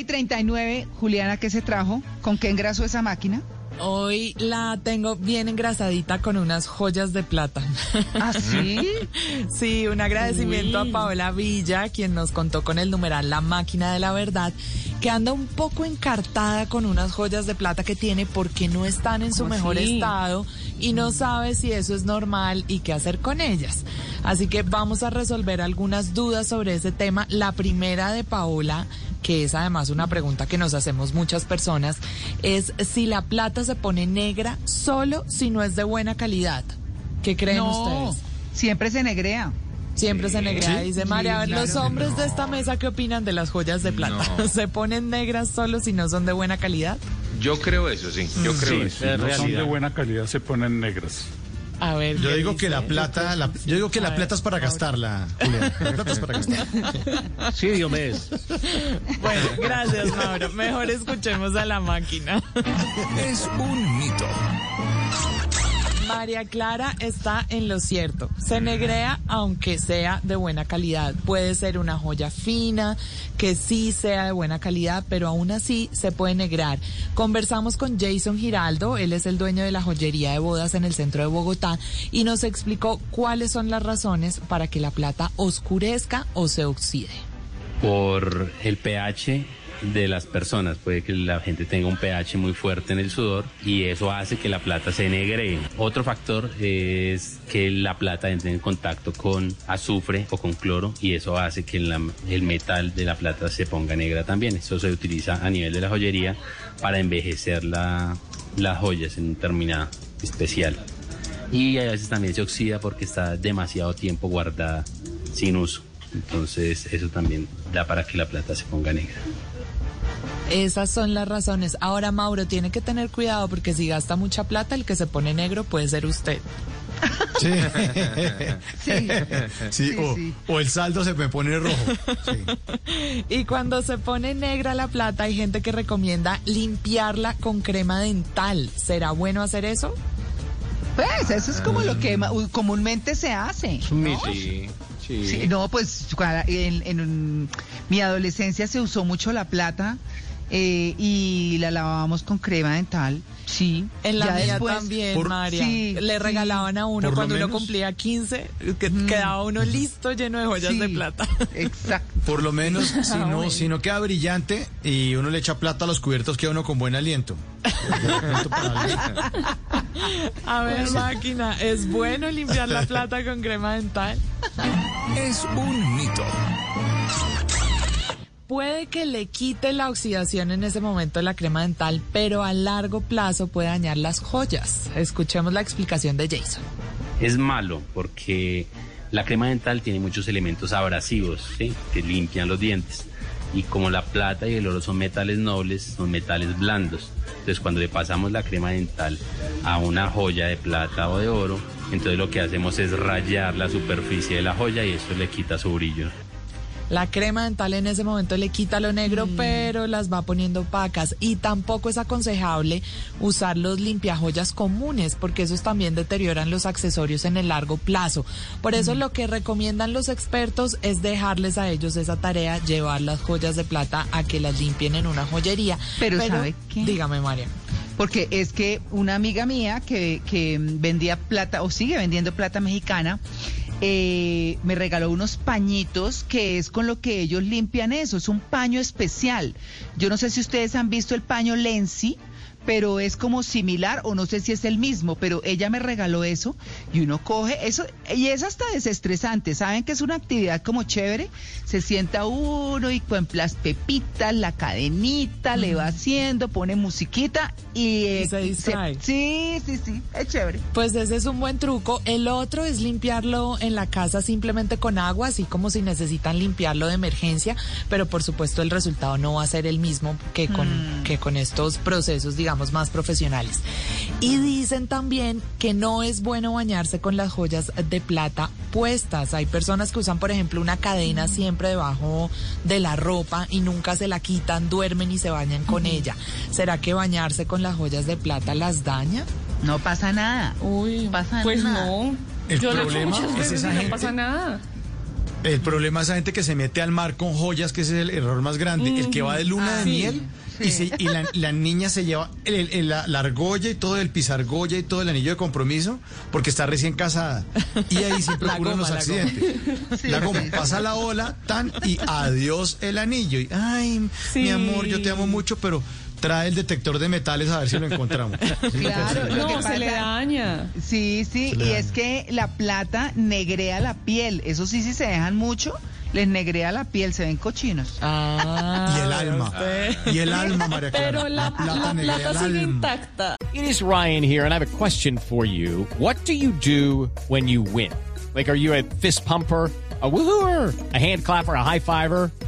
9 y 39, Juliana, ¿qué se trajo? ¿Con qué engrasó esa máquina? Hoy la tengo bien engrasadita con unas joyas de plata. ¿Ah, sí? Sí, un agradecimiento a Paola Villa, quien nos contó con el numeral La Máquina de la Verdad, que anda un poco encartada con unas joyas de plata que tiene porque no están en su ¿Cómo mejor estado y no sabe si eso es normal y qué hacer con ellas. Así que vamos a resolver algunas dudas sobre ese tema. La primera de Paola, que es además una pregunta que nos hacemos muchas personas, es si la plata se pone negra solo si no es de buena calidad. ¿Qué creen no, ustedes? siempre se negrea. Siempre se negrea, dice María. A ver, Sí, los hombres de esta mesa, ¿qué opinan de las joyas de plata? ¿Se ponen negras solo si no son de buena calidad? Yo creo eso, sí. Yo creo eso. es no son de buena calidad, se ponen negras. A ver. Yo ¿qué digo que la plata, la- yo digo que A la ver, plata es para gastarla, Julián. La plata es para gastar. Sí, Diomedes. Bueno, gracias, Mauro. Mejor escuchemos a la máquina. Es un mito. María Clara está en lo cierto. Se negrea aunque sea de buena calidad. Puede ser una joya fina, que sí sea de buena calidad, pero aún así se puede negrar. Conversamos con Jason Giraldo, él es el dueño de la joyería de bodas en el centro de Bogotá, y nos explicó cuáles son las razones para que la plata oscurezca o se oxide. por el pH de las personas. Puede que la gente tenga un pH muy fuerte en el sudor y eso hace que la plata se negree. Otro factor es que la plata entre en contacto con azufre o con cloro y eso hace que el metal de la plata se ponga negra también. Eso se utiliza a nivel de la joyería para envejecer la- las joyas en un determinado especial. Y a veces también se oxida porque está demasiado tiempo guardada sin uso. Entonces eso también da para que la plata se ponga negra. Esas son las razones. Ahora, Mauro, tiene que tener cuidado porque si gasta mucha plata, el que se pone negro puede ser usted. Sí. Sí. Sí, Sí, o, sí. o el saldo se me pone rojo. Sí. Y cuando se pone negra la plata, hay gente que recomienda limpiarla con crema dental. ¿Será bueno hacer eso? Pues eso es como lo que ma- comúnmente se hace. ¿no? Sí, sí. Sí, no, pues en mi adolescencia se usó mucho la plata eh, y la lavábamos con crema dental. Sí. En la Ya mía después- también, por- María. sí, Le sí. regalaban a uno cuando uno cumplía 15, que quedaba uno listo lleno de joyas Sí, de plata. Exacto. Por lo menos, si no, si no queda brillante y uno le echa plata a los cubiertos, queda uno con buen aliento. A ver, máquina, ¿es bueno limpiar la plata con crema dental? Es un mito. Puede que le quite la oxidación en ese momento la crema dental, pero a largo plazo puede dañar las joyas. Escuchemos la explicación de Jason. Es malo porque la crema dental tiene muchos elementos abrasivos que limpian los dientes. Y como la plata y el oro son metales nobles, son metales blandos. Entonces cuando le pasamos la crema dental a una joya de plata o de oro, entonces lo que hacemos es rayar la superficie de la joya y eso le quita su brillo. La crema dental en ese momento le quita lo negro, pero las va poniendo opacas. Y tampoco es aconsejable usar los limpiajoyas comunes, porque esos también deterioran los accesorios en el largo plazo. Por eso lo que recomiendan los expertos es dejarles a ellos esa tarea, llevar las joyas de plata a que las limpien en una joyería. Pero ¿sabe qué? Dígame, María. Porque es que una amiga mía que, que vendía plata o sigue vendiendo plata mexicana, eh, me regaló unos pañitos que es con lo que ellos limpian eso. Es un paño especial. Yo no sé si ustedes han visto el paño Lenzi, pero es como similar o no sé si es el mismo, pero ella me regaló eso y uno coge eso y es hasta desestresante. Saben que es una actividad como chévere. Se sienta uno y con las pepitas, la cadenita, le va haciendo, pone musiquita y, eh, Y se distrae. sí, sí, sí, es chévere. Pues ese es un buen truco. El otro es limpiarlo en la casa simplemente con agua, así como si necesitan limpiarlo de emergencia, pero por supuesto el resultado no va a ser el mismo que con, que con estos procesos, digamos, más profesionales. Y dicen también que no es bueno bañarse con las joyas de plata puestas. Hay personas que usan, por ejemplo, una cadena siempre debajo de la ropa y nunca se la quitan, duermen y se bañan con ella. ¿Será que bañarse con las joyas de plata las daña? No pasa nada. Uy, No pasa pues nada. no. El Yo lo he hecho problema es esa y no gente- pasa nada. El problema es esa gente que se mete al mar con joyas, que ese es el error más grande. El que va de luna de Ah, sí, y, se- y la, la niña se lleva el- el- la, la argolla y todo el pisargolla y todo el anillo de compromiso porque está recién casada. Y ahí siempre La ocurren goma, los la goma. accidentes. Sí, la goma, sí. pasa la ola, tan, y adiós el anillo. Y, ay, Sí. mi amor, yo te amo mucho, pero trae el detector de metales a ver si lo encontramos. Claro, lo que No, se le daña. Sí, sí, y daña. es que la plata negrea la piel. Eso sí, si se dejan mucho, les negrea la piel, se ven cochinos. Ah, Y el alma. Y el alma, María Clara. Pero la, la negra plata sigue intacta. It is Ryan here, and I have a question for you. What do you do when you win? Like, are you a fist pumper? A woohooer, a hand clapper, a high fiver.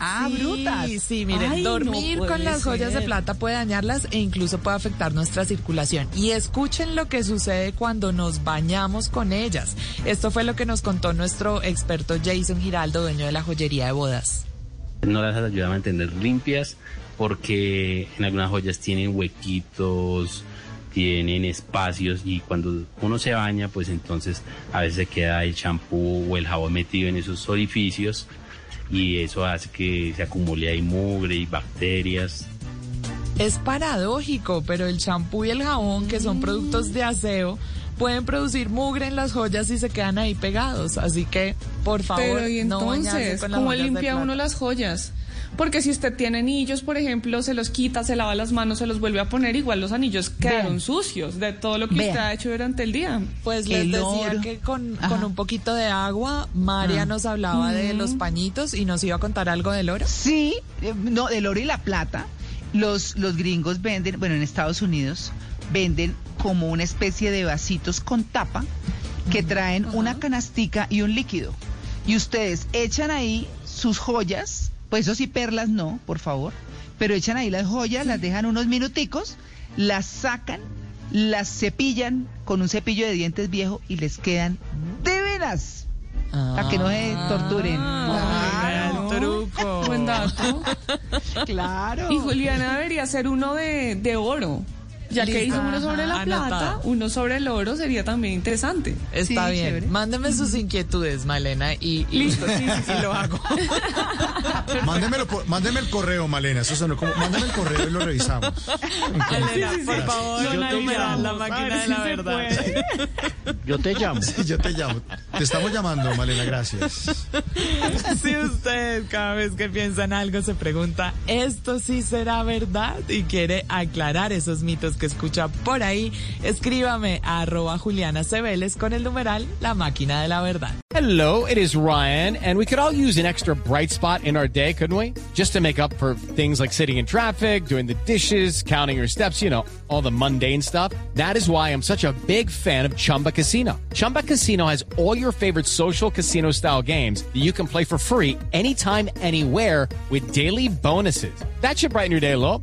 Ah, sí, brutas. Sí, miren, Ay, dormir con las joyas de plata puede dañarlas e incluso puede afectar nuestra circulación. Y escuchen lo que sucede cuando nos bañamos con ellas. Esto fue lo que nos contó nuestro experto Jason Giraldo, dueño de la joyería de bodas. No las ayuda a mantener limpias porque en algunas joyas tienen huequitos, tienen espacios y cuando uno se baña, pues entonces a veces se queda el champú o el jabón metido en esos orificios y eso hace que se acumule ahí mugre y bacterias. Es paradójico, pero el champú y el jabón, que son productos de aseo, pueden producir mugre en las joyas y se quedan ahí pegados. Así que, por favor, Pero y no bañarse entonces, con las ¿cómo joyas de limpia plata. uno las joyas? Porque si usted tiene anillos, por ejemplo, se los quita, se lava las manos, se los vuelve a poner, igual los anillos quedaron Vean. sucios de todo lo que Vean. usted ha hecho durante el día. Pues les decía oro. que con, con un poquito de agua, María Ah. nos hablaba de los pañitos y nos iba a contar algo del oro. Sí, eh, no, del oro y la plata. Los, los gringos venden, bueno, en Estados Unidos, venden como una especie de vasitos con tapa que traen una canastica y un líquido. Y ustedes echan ahí sus joyas, pues eso sí, perlas no, por favor, pero echan ahí las joyas, las dejan unos minuticos, las sacan, las cepillan con un cepillo de dientes viejo y les quedan de veras. Para que no se torturen. Ah, el truco. Buen dato. Claro. Y Juliana debería ser uno de, de oro. Ya que hizo uno sobre la Ajá, plata, anotado. uno sobre el oro sería también interesante. Está Sí, bien. chévere. Mándeme sus inquietudes, Malena, y, y- Listo, sí, sí, lo hago. Mándemelo por- mándeme el correo, Malena. Eso sonó como, mándeme el correo y lo revisamos. Malena, sí, sí. por favor, yo analizamos. la A ver máquina de la verdad. Yo te llamo. Sí, yo te llamo. Te estamos llamando, Malena, gracias. Si usted cada vez que piensa en algo se pregunta, ¿esto sí será verdad? Y quiere aclarar esos mitos que escucha por ahí, escríbame a arroba Juliana Cebeles con el numeral La Máquina de la Verdad. Hello, it is Ryan, and we could all use an extra bright spot in our day, couldn't we? Just to make up for things like sitting in traffic, doing the dishes, counting your steps, you know, all the mundane stuff. That is why I'm such a big fan of Chumba Casino. Chumba Casino has all your favorite social casino style games that you can play for free anytime, anywhere with daily bonuses. That should brighten your day a little.